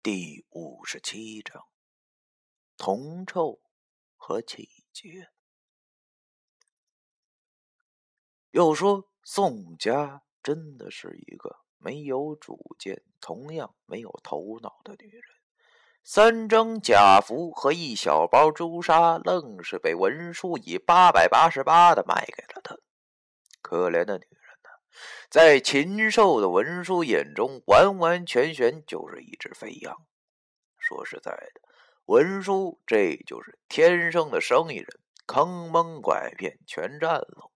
第五十七章：铜臭和气节。又说宋家真的是一个没有主见、同样没有头脑的女人。三张假符和一小包朱砂，愣是被文书以八百八十八的卖给了他。可怜的女，在禽兽的文书眼中，完完全全就是一只肥羊。说实在的，文书这就是天生的生意人，坑蒙拐骗全占了。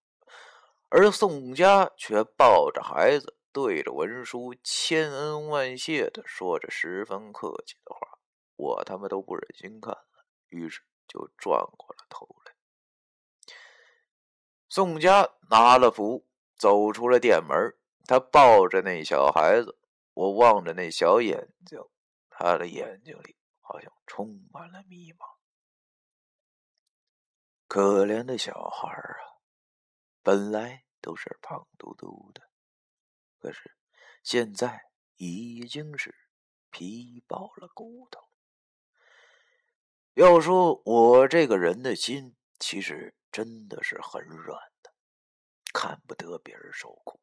而宋家却抱着孩子，对着文书千恩万谢的说着十分客气的话，我他妈都不忍心看了，于是就转过了头来。宋家拿了符，走出了店门，他抱着那小孩子，我望着那小眼睛，他的眼睛里好像充满了迷茫。可怜的小孩啊，本来。都是胖嘟嘟的，可是现在已经是皮爆了骨头。要说我这个人的心，其实真的是很软，看不得别人受苦。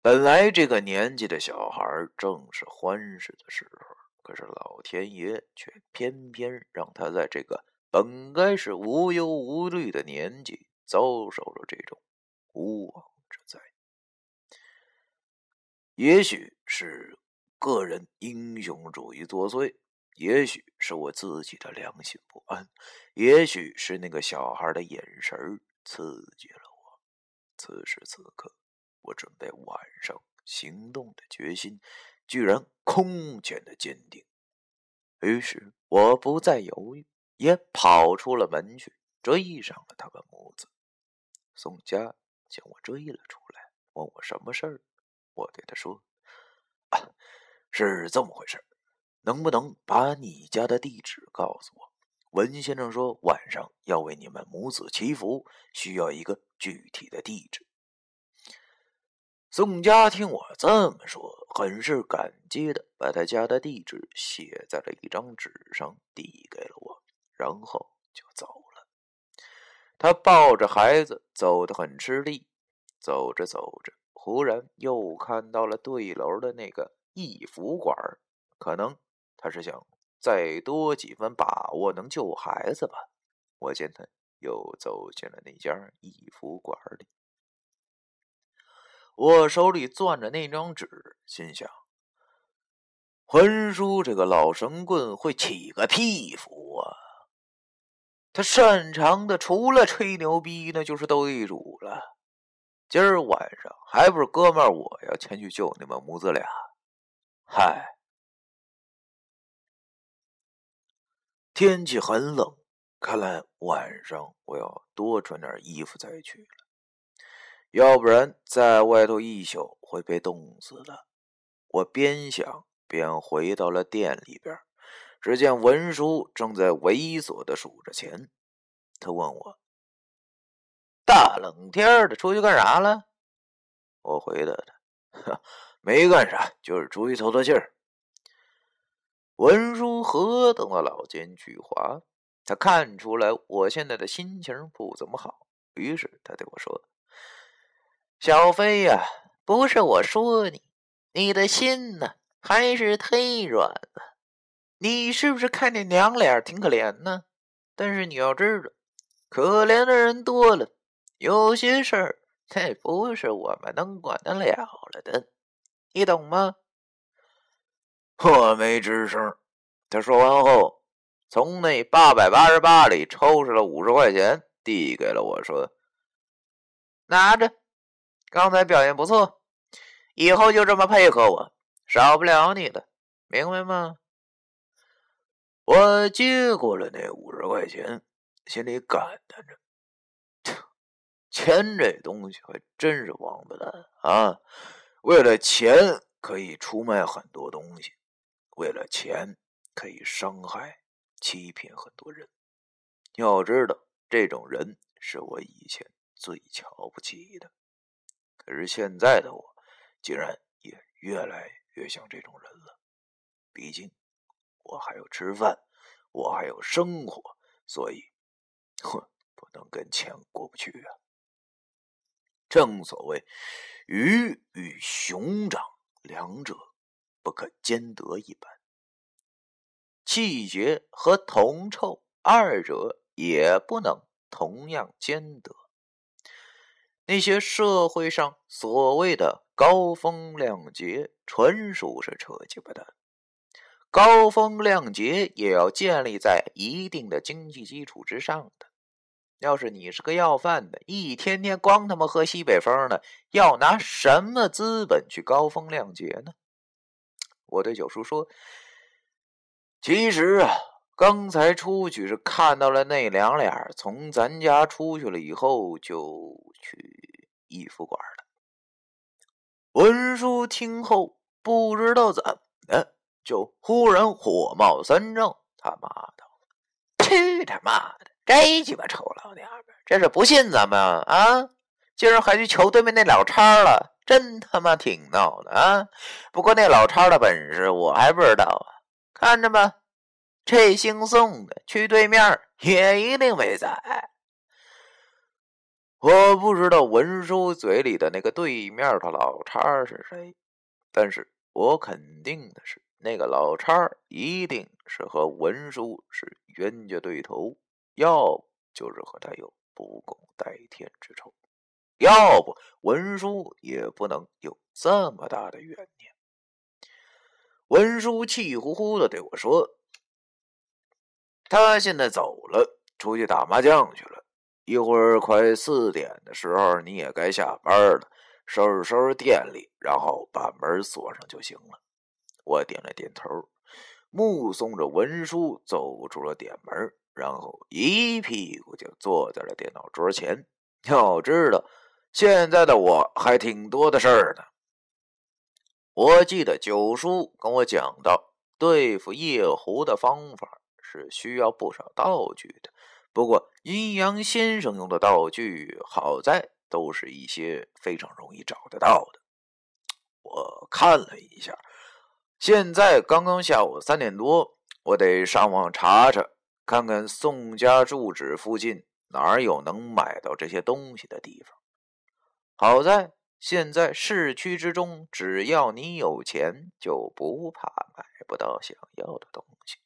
本来这个年纪的小孩正是欢实的时候，可是老天爷却偏偏让他在这个本该是无忧无虑的年纪，遭受了这种。无妄之灾，也许是个人英雄主义作祟，也许是我自己的良心不安，也许是那个小孩的眼神刺激了。此时此刻，我准备晚上行动的决心，居然空前的坚定。于是，我不再犹豫，也跑出了门去，追上了他们母子宋家。将我追了出来，问我什么事儿。我对他说：“啊，是这么回事能不能把你家的地址告诉我？文先生说晚上要为你们母子祈福，需要一个具体的地址。”宋家听我这么说，很是感激的把他家的地址写在了一张纸上，递给了我，然后就走了。他抱着孩子走得很吃力，走着走着，忽然又看到了对楼的那个义福馆可能他是想再多几分把握能救孩子吧。我见他又走进了那家义服馆里，我手里攥着那张纸，心想：魂叔这个老神棍会起个屁符啊！他擅长的除了吹牛逼，那就是斗地主了。今儿晚上还不是哥们儿，我要前去救你们母子俩。嗨，天气很冷，看来晚上我要多穿点衣服再去了，要不然在外头一宿会被冻死的。我边想边回到了店里边。只见文叔正在猥琐的数着钱，他问我：“大冷天的出去干啥了？”我回答他：“ 没干啥，就是出去透透气儿。”文殊何等的老奸巨猾，他看出来我现在的心情不怎么好，于是他对我说：“小飞呀，不是我说你，你的心呢，还是忒软了。”你是不是看见娘俩挺可怜呢？但是你要知道，可怜的人多了，有些事儿那不是我们能管得了了的，你懂吗？我没吱声。他说完后，从那八百八十八里抽出了五十块钱，递给了我说：“拿着，刚才表现不错，以后就这么配合我，少不了你的，明白吗？”我接过了那五十块钱，心里感叹着：钱这东西还真是王八蛋啊！为了钱可以出卖很多东西，为了钱可以伤害、欺骗很多人。要知道，这种人是我以前最瞧不起的。可是现在的我，竟然也越来越像这种人了。毕竟我还要吃饭，我还有生活，所以，哼，不能跟钱过不去啊。正所谓，鱼与熊掌，两者不可兼得一般。气节和铜臭，二者也不能同样兼得。那些社会上所谓的高风亮节，纯属是扯鸡巴蛋。高风亮节也要建立在一定的经济基础之上的。要是你是个要饭的，一天天光他妈喝西北风的，要拿什么资本去高风亮节呢？我对九叔说：“其实啊。”刚才出去是看到了那两俩从咱家出去了以后就去衣服馆了。文叔听后不知道怎么，就忽然火冒三丈，他妈的，去他妈的，这鸡巴臭老娘们，这是不信咱们啊？今儿还去求对面那老叉了，真他妈挺闹的啊！不过那老叉的本事我还不知道啊，看着吧。这姓宋的去对面也一定没在。我不知道文叔嘴里的那个对面的老叉是谁，但是我肯定的是，那个老叉一定是和文叔是冤家对头，要不就是和他有不共戴天之仇，要不文叔也不能有这么大的怨念。文叔气呼呼的对我说。他现在走了，出去打麻将去了。一会儿快四点的时候，你也该下班了，收拾收拾店里，然后把门锁上就行了。我点了点头，目送着文书走出了店门，然后一屁股就坐在了电脑桌前。要知道，现在的我还挺多的事儿呢。我记得九叔跟我讲到对付夜壶的方法。是需要不少道具的，不过阴阳先生用的道具好在都是一些非常容易找得到的。我看了一下，现在刚刚下午三点多，我得上网查查，看看宋家住址附近哪儿有能买到这些东西的地方。好在现在市区之中，只要你有钱，就不怕买不到想要的东西。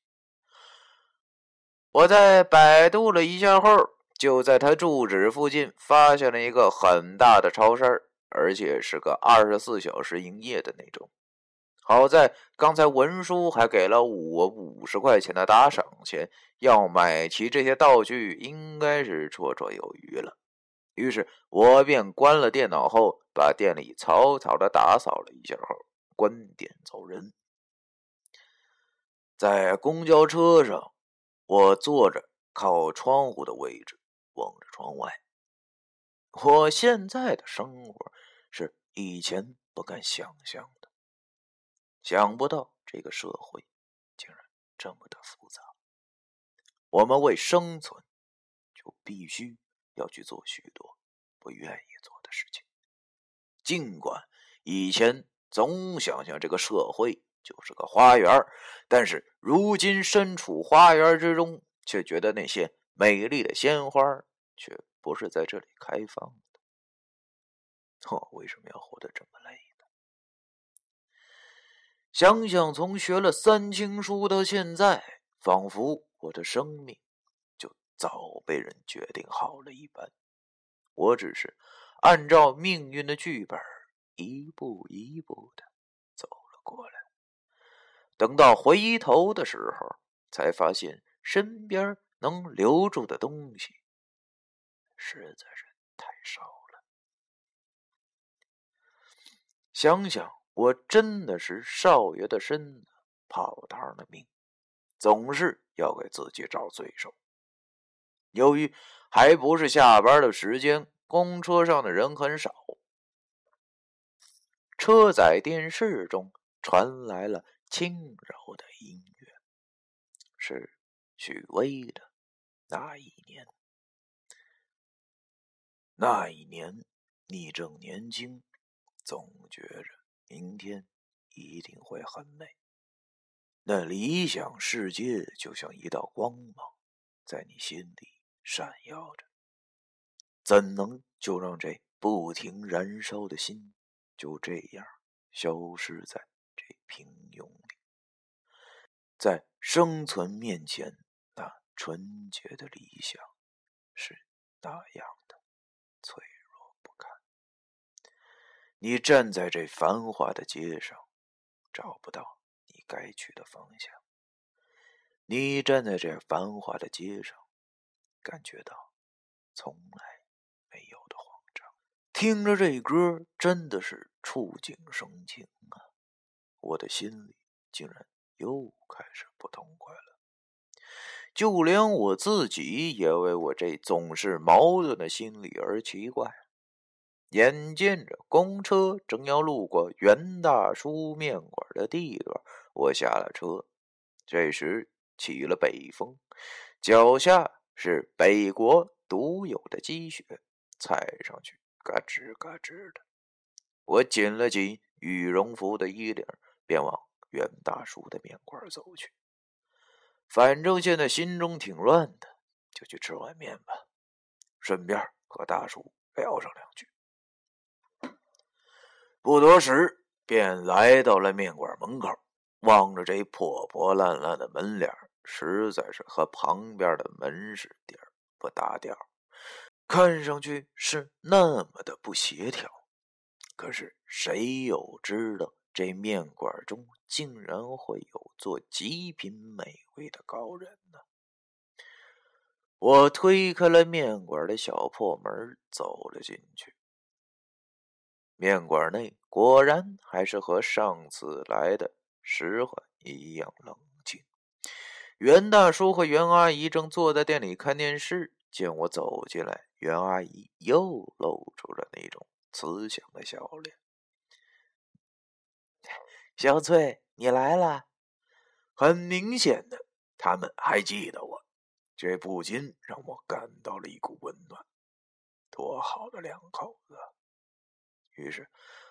我在百度了一下后，就在他住址附近发现了一个很大的超市，而且是个二十四小时营业的那种。好在刚才文叔还给了我五十块钱的打赏钱，要买齐这些道具应该是绰绰有余了。于是我便关了电脑后，把店里草草的打扫了一下后，关店走人。在公交车上。我坐着靠窗户的位置，望着窗外。我现在的生活是以前不敢想象的，想不到这个社会竟然这么的复杂。我们为生存，就必须要去做许多不愿意做的事情。尽管以前总想象这个社会。就是个花园，但是如今身处花园之中，却觉得那些美丽的鲜花却不是在这里开放的。我为什么要活得这么累呢？想想从学了三清书到现在，仿佛我的生命早被人决定好了一般，我只是按照命运的剧本一步一步的走了过来。等到回头的时候，才发现身边能留住的东西实在是太少了。想想，我真的是少爷的身子，跑堂的命，总是要给自己找罪受。由于还不是下班的时间，公车上的人很少，车载电视中传来了。轻柔的音乐是许巍的《那一年》。那一年，你正年轻，总觉着明天一定会很美。那理想世界就像一道光芒，在你心里闪耀着。怎能就让这不停燃烧的心就这样消失在这平庸里？在生存面前，那纯洁的理想是那样的脆弱不堪。你站在这繁华的街上，找不到你。该去的方向。你站在这繁华的街上，感觉到从来没有的慌张。听着这歌，真的是触景生情啊！我的心里竟然又开始不痛快了。就连我自己也为我这总是矛盾的心理而奇怪。眼见着公车正要路过袁大叔面馆的地段。我下了车，这时起了北风，脚下是北国独有的积雪，踩上去嘎吱嘎吱的。我紧了紧羽绒服的衣领，便往袁大叔的面馆走去。反正现在心中挺乱的，就去吃碗面吧，顺便和大叔聊上两句。不多时，便来到了面馆门口。望着这破破烂烂的门脸实在是和旁边的门市店不搭调，看上去是那么的不协调。可是谁又知道这面馆中竟然会有做极品美味的高人呢？我推开了面馆的小破门，走了进去。面馆内果然还是和上次来的。时候一样冷。袁大叔和袁阿姨正坐在店里看电视，见我走进来，袁阿姨又露出了那种慈祥的笑脸。小翠，你来了。很明显的，他们还记得我，这不禁让我感到了一股温暖。多好的两口子！于是，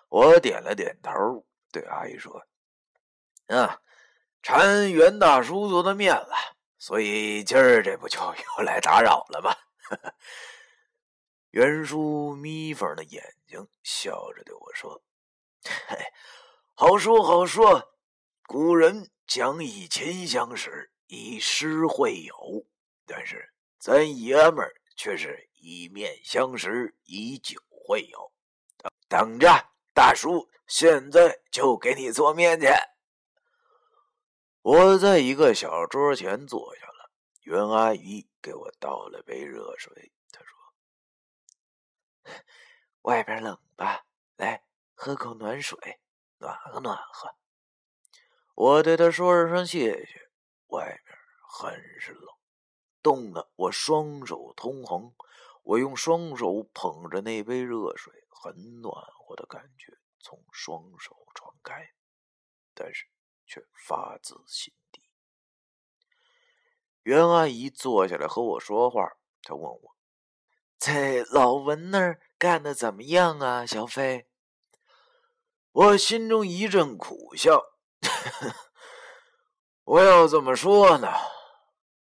我点了点头，对阿姨说。啊，馋袁大叔做的面了，所以今儿这不就又来打扰了吗？袁叔眯缝的眼睛，笑着对我说：“嘿，好说好说。古人讲以钱相识，以诗会友，但是咱爷们儿却是以面相识，以酒会友。等等着，大叔，现在就给你做面去。”我在一个小桌前坐下了，袁阿姨给我倒了杯热水。她说：“外边冷吧？来喝口暖水，暖和暖和。”我对她说了声谢谢。外边很是冷，冻得我双手通红。我用双手捧着那杯热水，很暖和的感觉从双手传开，但是。却发自心底。袁阿姨坐下来和我说话，她问我：“在老文那儿干的怎么样啊，小飞？”我心中一阵苦笑，我要怎么说呢？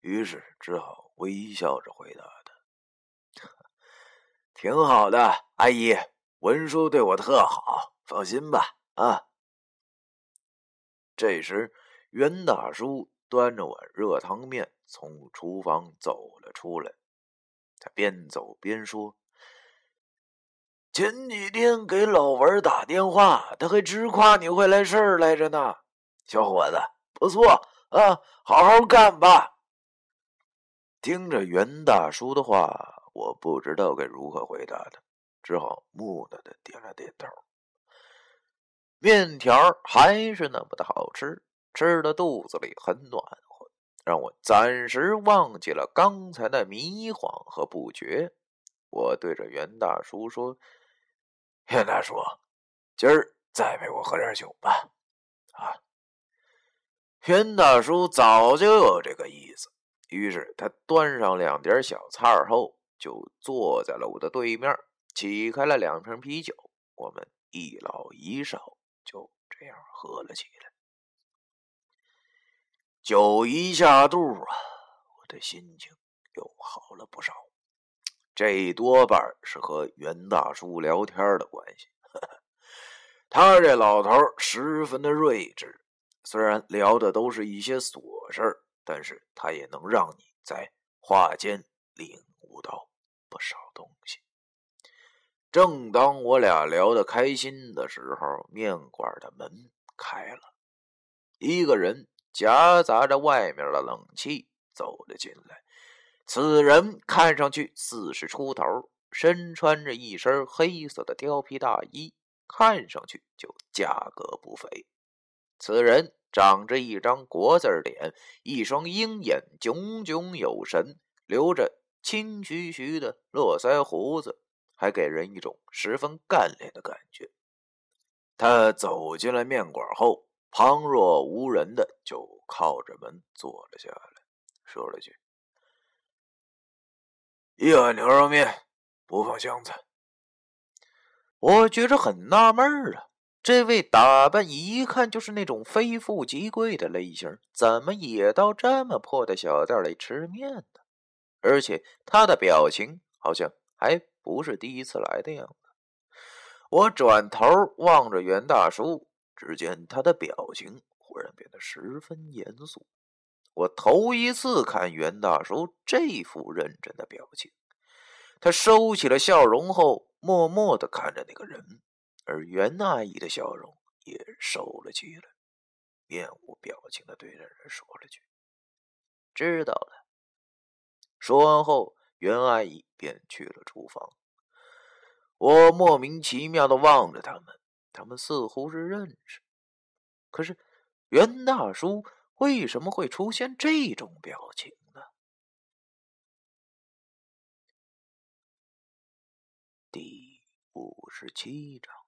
于是只好微笑着回答他：“ 挺好的，阿姨，文叔对我特好，放心吧。”啊。这时，袁大叔端着碗热汤面从厨房走了出来。他边走边说：“前几天给老文打电话，他还直夸你会来事儿来着呢。小伙子，不错啊，好好干吧。”听着袁大叔的话，我不知道该如何回答他，只好木讷的点了点头。面条还是那么的好吃，吃的肚子里很暖和，让我暂时忘记了刚才的迷惘和不觉。我对着袁大叔说：“袁大叔，今儿再陪我喝点酒吧。”啊！袁大叔早就有这个意思，于是他端上两碟小菜后，就坐在了我的对面，起开了两瓶啤酒。我们一老一少。就这样喝了起来。酒一下肚啊，我的心情又好了不少。这多半是和袁大叔聊天的关系。他这老头十分的睿智，虽然聊的都是一些琐事但是他也能让你在话间领悟到不少东西。正当我俩聊得开心的时候，面馆的门开了，一个人夹杂着外面的冷气走了进来。此人看上去四十出头，身穿着一身黑色的貂皮大衣，看上去就价格不菲。此人长着一张国字脸，一双鹰眼炯炯有神，留着青徐徐的络腮胡子。还给人一种十分干练的感觉。他走进了面馆后，旁若无人的就靠着门坐了下来，说了句：“一碗牛肉面，不放香菜。”我觉着很纳闷啊，这位打扮一看就是那种非富即贵的类型，怎么也到这么破的小店里吃面呢？而且他的表情好像还……不是第一次来的样子。我转头望着袁大叔，只见他的表情忽然变得十分严肃。我头一次看袁大叔这副认真的表情。他收起了笑容后，默默的看着那个人，而袁阿姨的笑容也收了起来，面无表情的对着人说了句：“知道了。”说完后。袁阿姨便去了厨房。我莫名其妙的望着他们，他们似乎是认识。可是袁大叔为什么会出现这种表情呢？第五十七章。